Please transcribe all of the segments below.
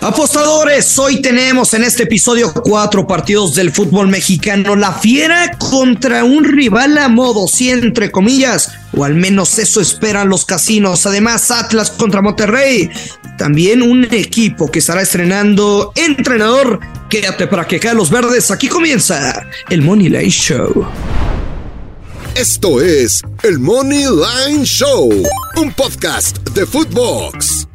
Apostadores, hoy tenemos en este episodio cuatro partidos del fútbol mexicano. La Fiera contra un rival a modo, sí, entre comillas, o al menos eso esperan los casinos. Además, Atlas contra Monterrey. También un equipo que estará estrenando entrenador. Quédate para que caen los verdes. Aquí comienza el Money Line Show. Esto es el Money Line Show, un podcast de Footbox.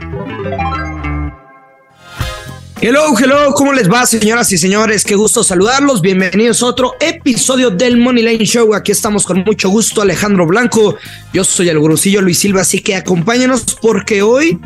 Hello, hello, ¿cómo les va, señoras y señores? Qué gusto saludarlos. Bienvenidos a otro episodio del Money Lane Show. Aquí estamos con mucho gusto, Alejandro Blanco. Yo soy el gurusillo Luis Silva, así que acompáñanos porque hoy,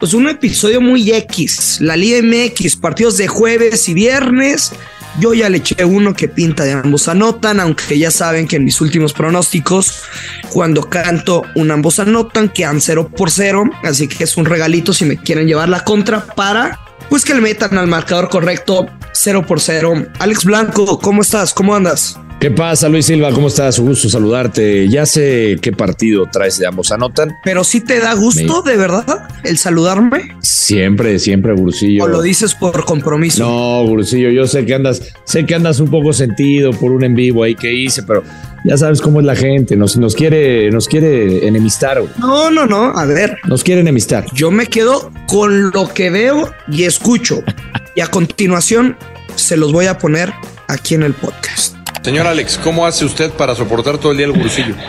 pues un episodio muy X. La Liga MX, partidos de jueves y viernes. Yo ya le eché uno que pinta de ambos anotan, aunque ya saben que en mis últimos pronósticos, cuando canto un ambos anotan, quedan 0 por 0. Así que es un regalito si me quieren llevar la contra para pues que le metan al marcador correcto 0 por 0. Alex Blanco, ¿cómo estás? ¿Cómo andas? ¿Qué pasa, Luis Silva? ¿Cómo estás? Un gusto saludarte. Ya sé qué partido traes de ambos anotan. Pero sí te da gusto, de verdad, el saludarme. Siempre, siempre, Gurusillo. ¿O lo dices por compromiso? No, Gurusillo, yo sé que andas, sé que andas un poco sentido por un en vivo ahí que hice, pero ya sabes cómo es la gente, nos, nos quiere, nos quiere enemistar. No, no, no, a ver. Nos quiere enemistar. Yo me quedo con lo que veo y escucho. y a continuación se los voy a poner aquí en el podcast. Señor Alex, ¿cómo hace usted para soportar todo el día el gurusillo?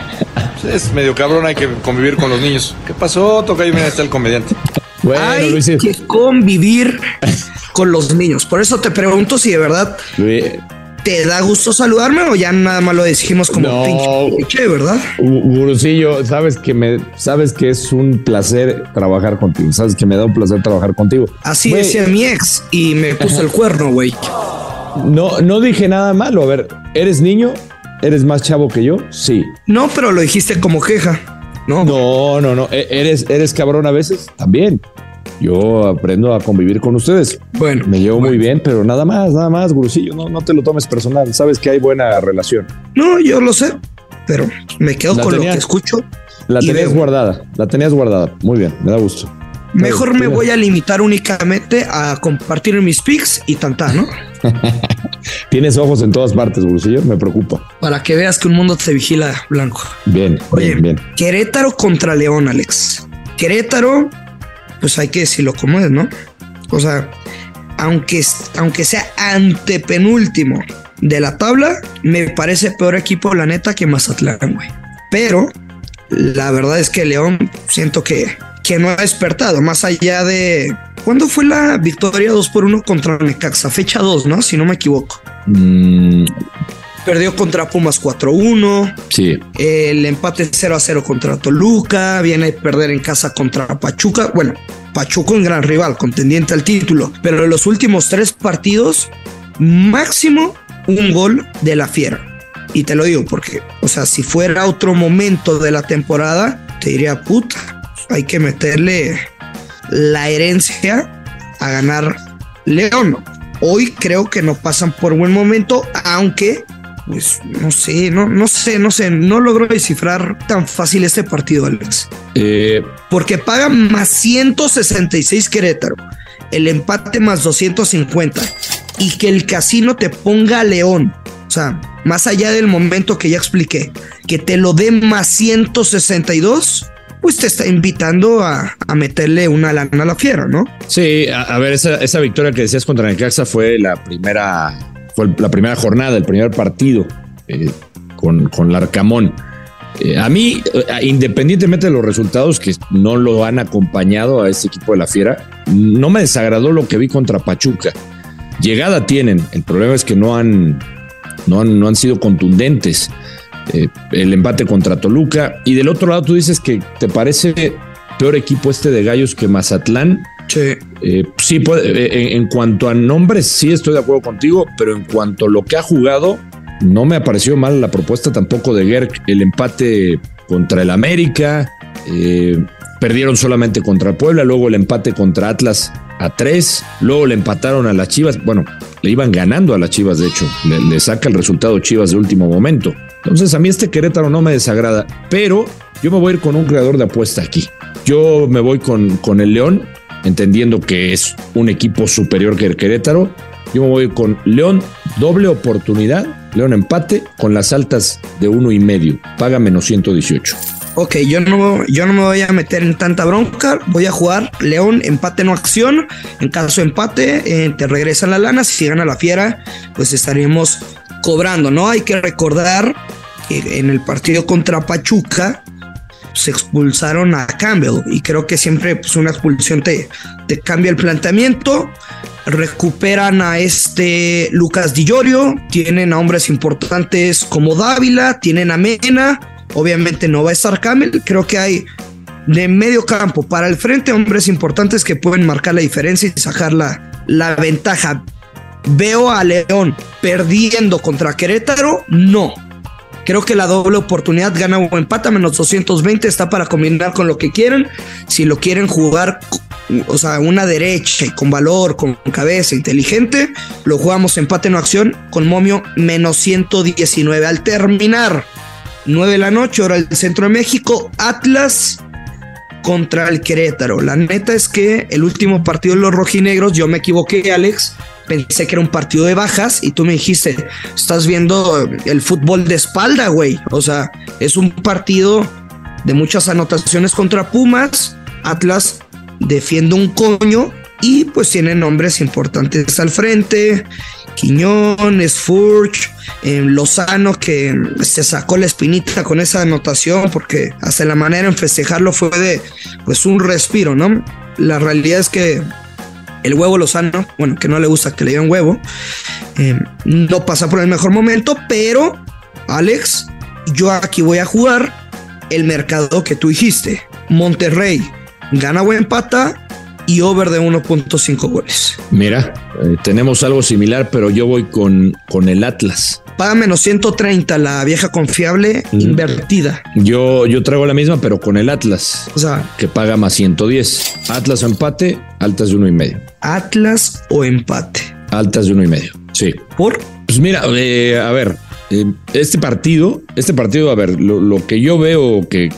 Es medio cabrón, hay que convivir con los niños. ¿Qué pasó? Toca y mira, está el comediante. Bueno, hay que convivir con los niños. Por eso te pregunto si de verdad te da gusto saludarme o ya nada más lo decimos como no, pinche, ¿verdad? Gurusillo, sabes que me, sabes que es un placer trabajar contigo. Sabes que me da un placer trabajar contigo. Así decía mi ex y me puso el cuerno, güey. No, no dije nada malo. A ver, ¿eres niño? ¿Eres más chavo que yo? Sí. No, pero lo dijiste como queja. No, no, no, no. E, ¿Eres, eres cabrón a veces? También. Yo aprendo a convivir con ustedes. Bueno. Me llevo muy bien, pero nada más, nada más, gurusillo. No, no te lo tomes personal. Sabes que hay buena relación. No, yo lo sé, pero me quedo con lo que escucho. La tenías guardada, la tenías guardada. Muy bien, me da gusto. Mejor me voy a limitar únicamente a compartir mis pics y tanta, ¿no? Tienes ojos en todas partes, Brusillo, me preocupa. Para que veas que un mundo te vigila, Blanco. Bien, bien, bien. Querétaro contra León, Alex. Querétaro, pues hay que decirlo como es, ¿no? O sea, aunque, aunque sea antepenúltimo de la tabla, me parece peor equipo, la neta, que Mazatlán, güey. Pero la verdad es que León siento que que no ha despertado, más allá de... ¿Cuándo fue la victoria 2 por 1 contra Necaxa? Fecha 2, ¿no? Si no me equivoco. Mm. Perdió contra Pumas 4-1. Sí. El empate 0 0 contra Toluca. Viene a perder en casa contra Pachuca. Bueno, Pachuca un gran rival, contendiente al título. Pero en los últimos tres partidos, máximo un gol de la fiera. Y te lo digo porque, o sea, si fuera otro momento de la temporada, te diría puta hay que meterle la herencia a ganar León. Hoy creo que no pasan por buen momento, aunque, pues no sé, no, no sé, no sé, no logro descifrar tan fácil este partido, Alex. Eh, Porque pagan más 166 Querétaro, el empate más 250 y que el casino te ponga a León. O sea, más allá del momento que ya expliqué, que te lo dé más 162 pues te está invitando a, meterle una lana a la fiera, ¿no? Sí, a, ver, esa, victoria que decías contra Necaxa fue la primera, fue la primera jornada, el primer partido eh, con, con Larcamón. Eh, a mí, eh, independientemente de los resultados que no lo han acompañado a este equipo de la Fiera, no me desagradó lo que vi contra Pachuca. Llegada tienen, el problema es que no han, no han, no han sido contundentes. Eh, el empate contra Toluca. Y del otro lado tú dices que te parece peor equipo este de Gallos que Mazatlán. Sí. Eh, sí, eh, en, cuanto a nombres, sí estoy de acuerdo contigo, pero en cuanto a lo que ha jugado, no me ha parecido mal la propuesta tampoco de Gerg. El empate contra el América, perdieron solamente contra Puebla, luego el empate contra Atlas a tres, luego le empataron a las Chivas, bueno, le iban ganando a las Chivas, de hecho, le saca el resultado Chivas de último momento. Entonces a mí este Querétaro no me desagrada, pero yo me voy a ir con un creador de apuesta aquí. Yo me voy con, con el León entendiendo que es un equipo superior que el Querétaro. Yo me voy con León, doble oportunidad, León empate con las altas de uno y medio, paga menos 118. Ok, yo no, yo no me voy a meter en tanta bronca. Voy a jugar León, empate no acción. En caso de empate, eh, te regresan la lana. Si gana la fiera, pues estaremos cobrando, ¿no? Hay que recordar que en el partido contra Pachuca se expulsaron a Campbell y creo que siempre pues, una expulsión te, te cambia el planteamiento. Recuperan a este Lucas Di tienen a hombres importantes como Dávila, tienen a Mena Obviamente no va a estar Camel. Creo que hay de medio campo para el frente hombres importantes que pueden marcar la diferencia y sacar la, la ventaja. ¿Veo a León perdiendo contra Querétaro? No. Creo que la doble oportunidad gana o empata, menos 220 está para combinar con lo que quieren. Si lo quieren jugar, o sea, una derecha con valor, con cabeza, inteligente, lo jugamos empate no acción con momio menos 119. Al terminar 9 de la noche, hora del centro de México, Atlas contra el Querétaro. La neta es que el último partido de los rojinegros, yo me equivoqué, Alex. Pensé que era un partido de bajas y tú me dijiste, estás viendo el fútbol de espalda, güey. O sea, es un partido de muchas anotaciones contra Pumas. Atlas defiende un coño y pues tiene nombres importantes al frente. Quiñones, Furch, eh, Lozano, que se sacó la espinita con esa anotación, porque hasta la manera en festejarlo fue de pues un respiro, ¿no? La realidad es que el huevo Lozano, bueno, que no le gusta que le digan huevo, eh, no pasa por el mejor momento, pero Alex, yo aquí voy a jugar el mercado que tú dijiste. Monterrey gana buen pata y over de 1.5 goles. Mira, eh, tenemos algo similar, pero yo voy con, con el Atlas. Paga menos 130 la vieja confiable invertida. Yo, yo traigo la misma, pero con el Atlas. O sea, que paga más 110. Atlas o empate, altas de uno y medio. Atlas o empate. Altas de uno y medio. Sí. ¿Por? Pues mira, eh, a ver, eh, este partido, este partido, a ver, lo, lo que yo veo que,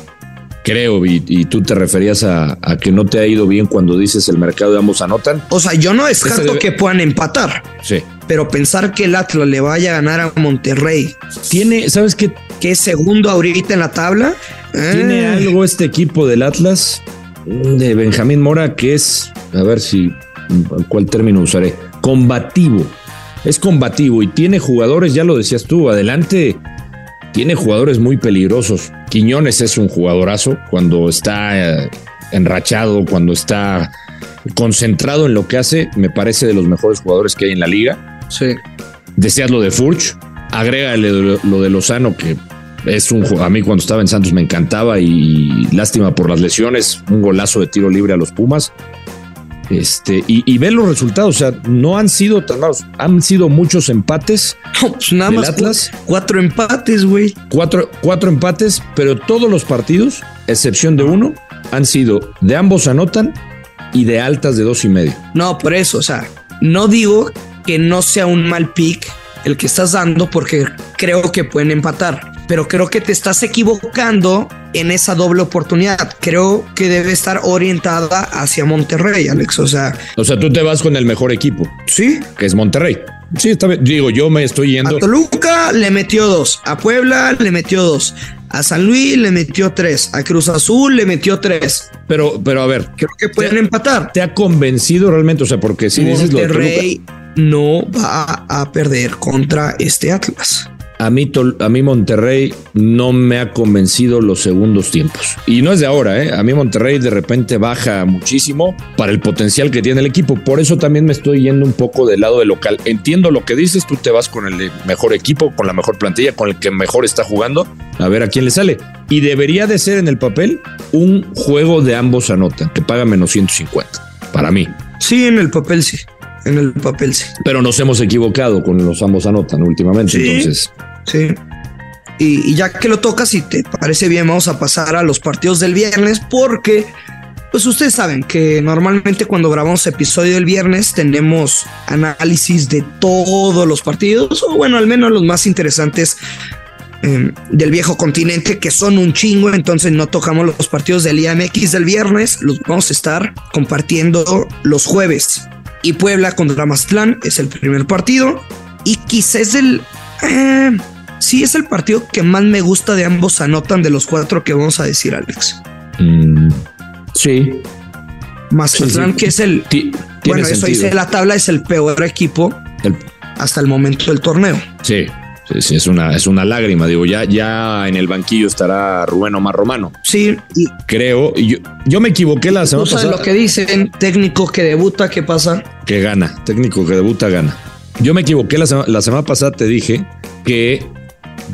creo, y, tú te referías a, que no te ha ido bien cuando dices el mercado de ambos anotan. O sea, yo no descarto que puedan empatar. Sí. Pero pensar que el Atlas le vaya a ganar a Monterrey. Tiene, ¿sabes qué? Que es segundo ahorita en la tabla. Tiene eh. algo este equipo del Atlas de Benjamín Mora que es, a ver si, ¿cuál término usaré? Combativo. Es combativo y tiene jugadores, ya lo decías tú, adelante tiene jugadores muy peligrosos. Quiñones es un jugadorazo cuando está eh, enrachado, cuando está concentrado en lo que hace, me parece de los mejores jugadores que hay en la liga. Sí. Deseas lo de Furch, agrégale lo de Lozano, que es un a mí cuando estaba en Santos me encantaba y lástima por las lesiones, un golazo de tiro libre a los Pumas. Este, y, ven los resultados, o sea, no han sido tan malos, han sido muchos empates. pues nada más Atlas. Cuatro empates, güey. Cuatro, cuatro empates, pero todos los partidos, excepción de uno, han sido de ambos anotan y de altas de dos y medio. No, por eso, o sea, no digo que no sea un mal pick el que estás dando porque creo que pueden empatar, pero creo que te estás equivocando en esa doble oportunidad. Creo que debe estar orientada hacia Monterrey, Alex. O sea, o sea, tú te vas con el mejor equipo. Sí, que es Monterrey. Sí, está bien. Digo, yo me estoy yendo. A Toluca le metió dos, a Puebla le metió dos, a San Luis le metió tres, a Cruz Azul le metió tres. Pero, pero a ver, creo que pueden empatar. ¿Te ha convencido realmente? O sea, porque si dices lo de Toluca, no va a perder contra este Atlas. A mí, a mí Monterrey no me ha convencido los segundos tiempos. Y no es de ahora, ¿eh? A mí Monterrey de repente baja muchísimo para el potencial que tiene el equipo. Por eso también me estoy yendo un poco del lado del local. Entiendo lo que dices, tú te vas con el mejor equipo, con la mejor plantilla, con el que mejor está jugando, a ver a quién le sale. Y debería de ser en el papel un juego de ambos anotan, que paga menos 150, para mí. Sí, en el papel sí en el papel sí. Pero nos hemos equivocado con los ambos anotan últimamente, entonces. Sí. Y, ya que lo tocas, si te parece bien, vamos a pasar a los partidos del viernes, porque, pues ustedes saben que normalmente cuando grabamos episodio del viernes tenemos análisis de todos los partidos, o bueno, al menos los más interesantes em, del viejo continente, que son un chingo, entonces no tocamos los partidos del IMX del viernes, los vamos a estar compartiendo los jueves. Y Puebla contra Mazatlán es el primer partido. Y quizás es el... Eh, sí, es el partido que más me gusta de ambos anotan de los cuatro que vamos a decir, Alex. Mm, sí. Mazatlán, que es el... bueno, eso dice la tabla, es el peor equipo hasta el momento del torneo. Sí. Sí, sí, es una, es una lágrima. Digo, ya, ya en el banquillo estará Rubén Omar Romano. Sí. Y creo. Yo, yo me equivoqué la semana pasada. lo que dicen, técnico que debuta, ¿qué pasa? Que gana. Técnico que debuta, gana. Yo me equivoqué la, la semana pasada, te dije que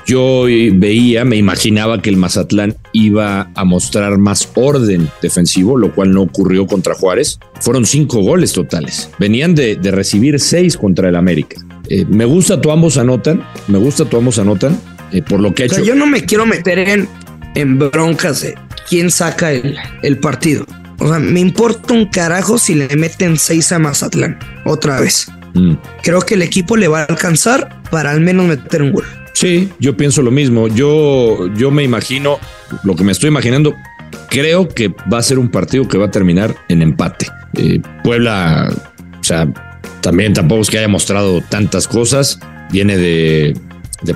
yo veía, me imaginaba que el Mazatlán iba a mostrar más orden defensivo, lo cual no ocurrió contra Juárez. Fueron cinco goles totales. Venían de, recibir seis contra el América. Eh, me gusta tu ambos anotan, me gusta tu ambos anotan, eh, por lo que ha hecho. Yo no me quiero meter en, en broncas de quién saca el, el partido. O sea, me importa un carajo si le meten seis a Mazatlán otra vez. Mm. Creo que el equipo le va a alcanzar para al menos meter un gol. Sí, yo pienso lo mismo. Yo, yo me imagino, lo que me estoy imaginando, creo que va a ser un partido que va a terminar en empate. Eh, Puebla, o sea, también tampoco es que haya mostrado tantas cosas. Viene de,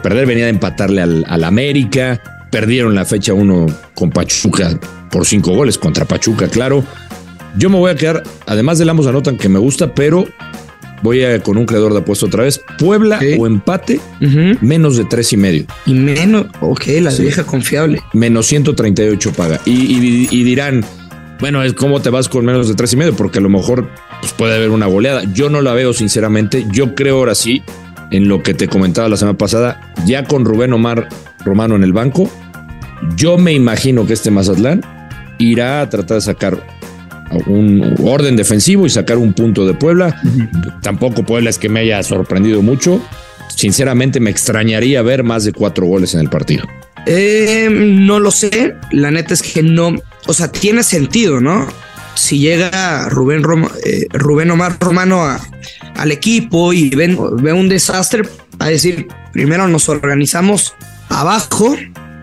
perder, venía de empatarle al, al América. Perdieron la fecha uno con Pachuca por cinco goles contra Pachuca, claro. Yo me voy a quedar, además del ambos anotan que me gusta, pero Voy a, con un creador de apuesto otra vez. Puebla o empate, menos de tres y medio. Y menos, ok, la vieja confiable. Menos 138 paga. Y, dirán, bueno, es cómo te vas con menos de tres y medio, porque a lo mejor pues, puede haber una goleada. Yo no la veo, sinceramente. Yo creo ahora sí, en lo que te comentaba la semana pasada, ya con Rubén Omar Romano en el banco, yo me imagino que este Mazatlán irá a tratar de sacar un orden defensivo y sacar un punto de Puebla. Tampoco Puebla es que me haya sorprendido mucho. Sinceramente me extrañaría ver más de cuatro goles en el partido. Eh, no lo sé. La neta es que no, o sea, tiene sentido, ¿no? Si llega Rubén, eh, Rubén Omar Romano al equipo y ven, ve un desastre, a decir, primero nos organizamos abajo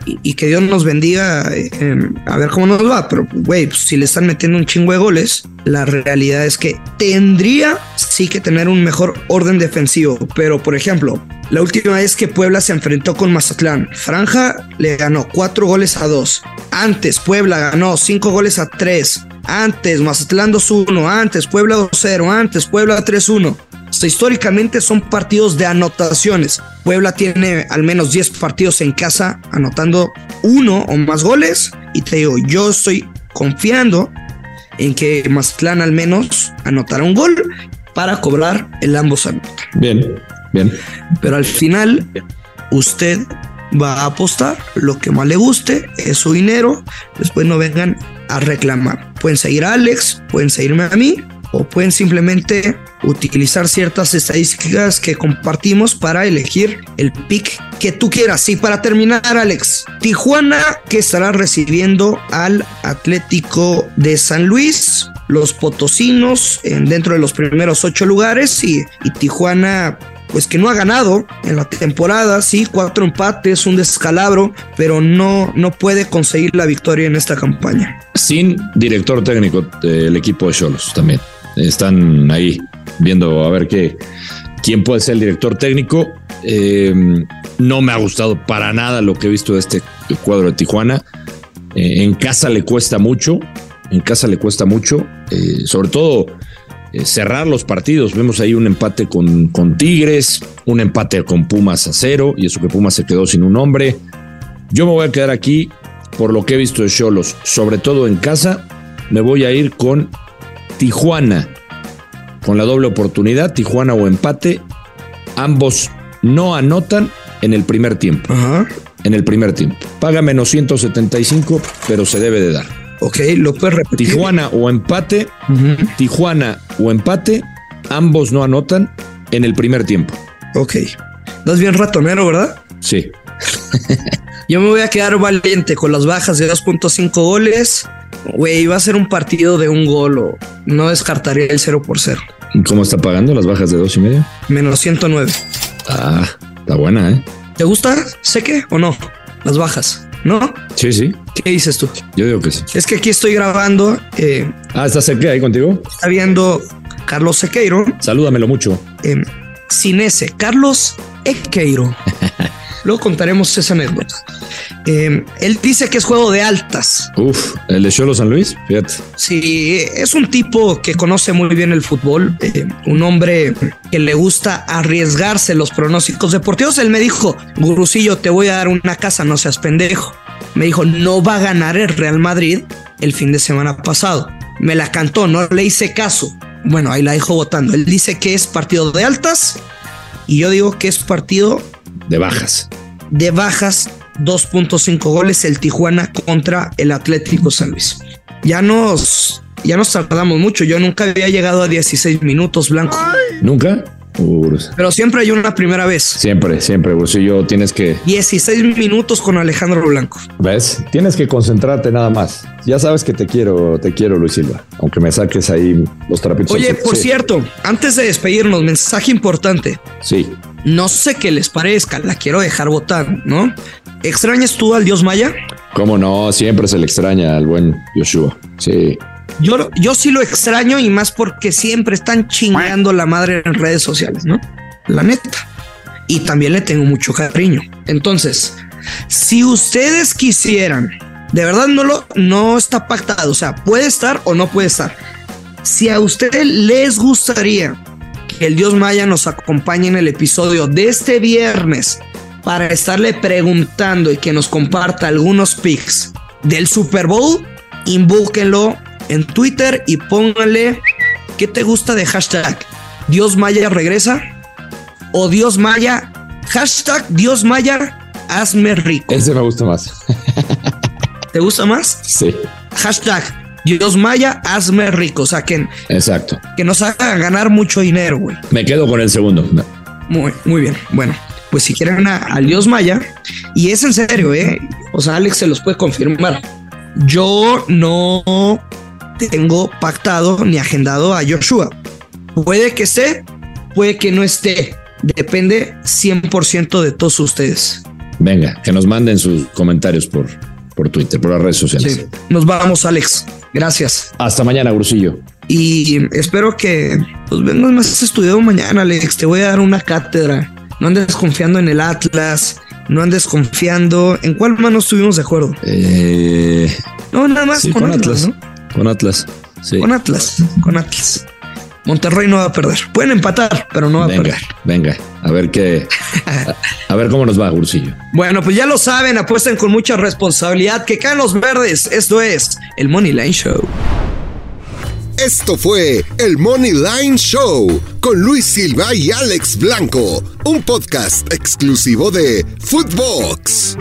y, que Dios nos bendiga eh, a ver cómo nos va. Pero, güey, pues, si le están metiendo un chingo de goles, la realidad es que tendría sí que tener un mejor orden defensivo. Pero, por ejemplo, la última vez que Puebla se enfrentó con Mazatlán, Franja le ganó cuatro goles a dos. Antes, Puebla ganó cinco goles a tres. Antes, Mazatlán 2-1. Antes, Puebla 2-0. Antes, Puebla 3-1 históricamente son partidos de anotaciones. Puebla tiene al menos 10 partidos en casa anotando uno o más goles. Y te digo, yo estoy confiando en que Mazatlán al menos anotará un gol para cobrar el ambos anotan. Bien, bien. Pero al final, usted va a apostar lo que más le guste, es su dinero. Después no vengan a reclamar. Pueden seguir a Alex, pueden seguirme a mí o pueden simplemente utilizar ciertas estadísticas que compartimos para elegir el pick que tú quieras. Y para terminar, Alex, Tijuana que estará recibiendo al Atlético de San Luis, los Potosinos en, dentro de los primeros ocho lugares y, y Tijuana pues que no ha ganado en la temporada, sí, cuatro empates, un descalabro, pero no, no puede conseguir la victoria en esta campaña. Sin director técnico del equipo de Cholos también están ahí viendo a ver qué, quién puede ser el director técnico. Eh, no me ha gustado para nada lo que he visto de este cuadro de Tijuana. Eh, en casa le cuesta mucho, en casa le cuesta mucho, eh, sobre todo cerrar los partidos. Vemos ahí un empate con, con Tigres, un empate con Pumas a cero, y eso que Pumas se quedó sin un hombre. Yo me voy a quedar aquí por lo que he visto de Cholos, sobre todo en casa. Me voy a ir con Tijuana con la doble oportunidad, Tijuana o empate. Ambos no anotan en el primer tiempo. En el primer tiempo. Paga menos 175, pero se debe de dar. Ok, lo puedes repetir. Tijuana o empate. Tijuana o empate. Ambos no anotan en el primer tiempo. Ok. Das bien ratonero, ¿verdad? Sí. Yo me voy a quedar valiente con las bajas de 2.5 goles. Güey, va a ser un partido de un gol o no descartaría el 0 por 0. ¿Cómo está pagando las bajas de dos y medio? Menos 109. Ah, está buena, ¿eh? ¿Te gusta seque o no? Las bajas, ¿no? Sí, sí. ¿Qué dices tú? Yo digo que sí. Es que aquí estoy grabando. Eh, ah, ¿estás seque ahí contigo? Está viendo Carlos Sequeiro. Salúdamelo mucho. Eh, sin ese, Carlos Equeiro. Luego contaremos esa anécdota. Eh, él dice que es juego de altas. Uf, el de Cholo San Luis, fíjate. Sí, es un tipo que conoce muy bien el fútbol, eh, un hombre que le gusta arriesgarse los pronósticos deportivos. Él me dijo, Gurusillo, te voy a dar una casa, no seas pendejo. Me dijo, no va a ganar el Real Madrid el fin de semana pasado. Me la cantó, no le hice caso. Bueno, ahí la dejo votando. Él dice que es partido de altas y yo digo que es partido de bajas. De bajas, 2.5 goles el Tijuana contra el Atlético San Luis. Ya nos, ya nos tardamos mucho. Yo nunca había llegado a 16 minutos, Blanco. ¿Nunca? Pero siempre hay una primera vez. Siempre, siempre, yo tienes que. 16 minutos con Alejandro Blanco. ¿Ves? Tienes que concentrarte nada más. Ya sabes que te quiero, te quiero, Luis Silva. Aunque me saques ahí los trapitos. Oye, por cierto, antes de despedirnos, mensaje importante. Sí. No sé qué les parezca, la quiero dejar votar, ¿no? ¿Extrañas tú al dios Maya? ¿Cómo no? Siempre se le extraña al buen Yoshua. Sí. Yo, yo sí lo extraño y más porque siempre están chingando la madre en redes sociales, ¿no? La neta. Y también le tengo mucho cariño. Entonces, si ustedes quisieran, de verdad no lo no está pactado, o sea, puede estar o no puede estar. Si a ustedes les gustaría que el dios Maya nos acompañe en el episodio de este viernes para estarle preguntando y que nos comparta algunos pics del Super Bowl, invóquenlo en Twitter y póngale qué te gusta de hashtag Dios Maya regresa o Dios Maya hashtag Dios Maya hazme rico. Ese me gusta más. ¿Te gusta más? Sí. Hashtag Dios Maya hazme rico. O sea, que, Exacto. que nos haga ganar mucho dinero, güey. Me quedo con el segundo. Muy, muy bien. Bueno, pues si quieren al Dios Maya, y es en serio, ¿eh? O sea, Alex se los puede confirmar. Yo no tengo pactado ni agendado a Joshua. Puede que esté, puede que no esté. Depende 100% de todos ustedes. Venga, que nos manden sus comentarios por, por Twitter, por las redes sociales. Sí. Nos vamos, Alex. Gracias. Hasta mañana, Grusillo. Y espero que pues, vengas más estudiado mañana, Alex. Te voy a dar una cátedra. No andes confiando en el Atlas. No andes confiando. ¿En cuál mano estuvimos de acuerdo? Eh, no, nada más con, Atlas. ¿no? Con Atlas. Sí. Con Atlas. Con Atlas. Monterrey no va a perder. Pueden empatar, pero no va venga, a perder. Venga, a ver qué. a, a, ver cómo nos va, Ursillo. Bueno, pues ya lo saben, apuesten con mucha responsabilidad. Que caen los verdes. Esto es el Money Line Show. Esto fue el Money Line Show con Luis Silva y Alex Blanco, un podcast exclusivo de Footbox.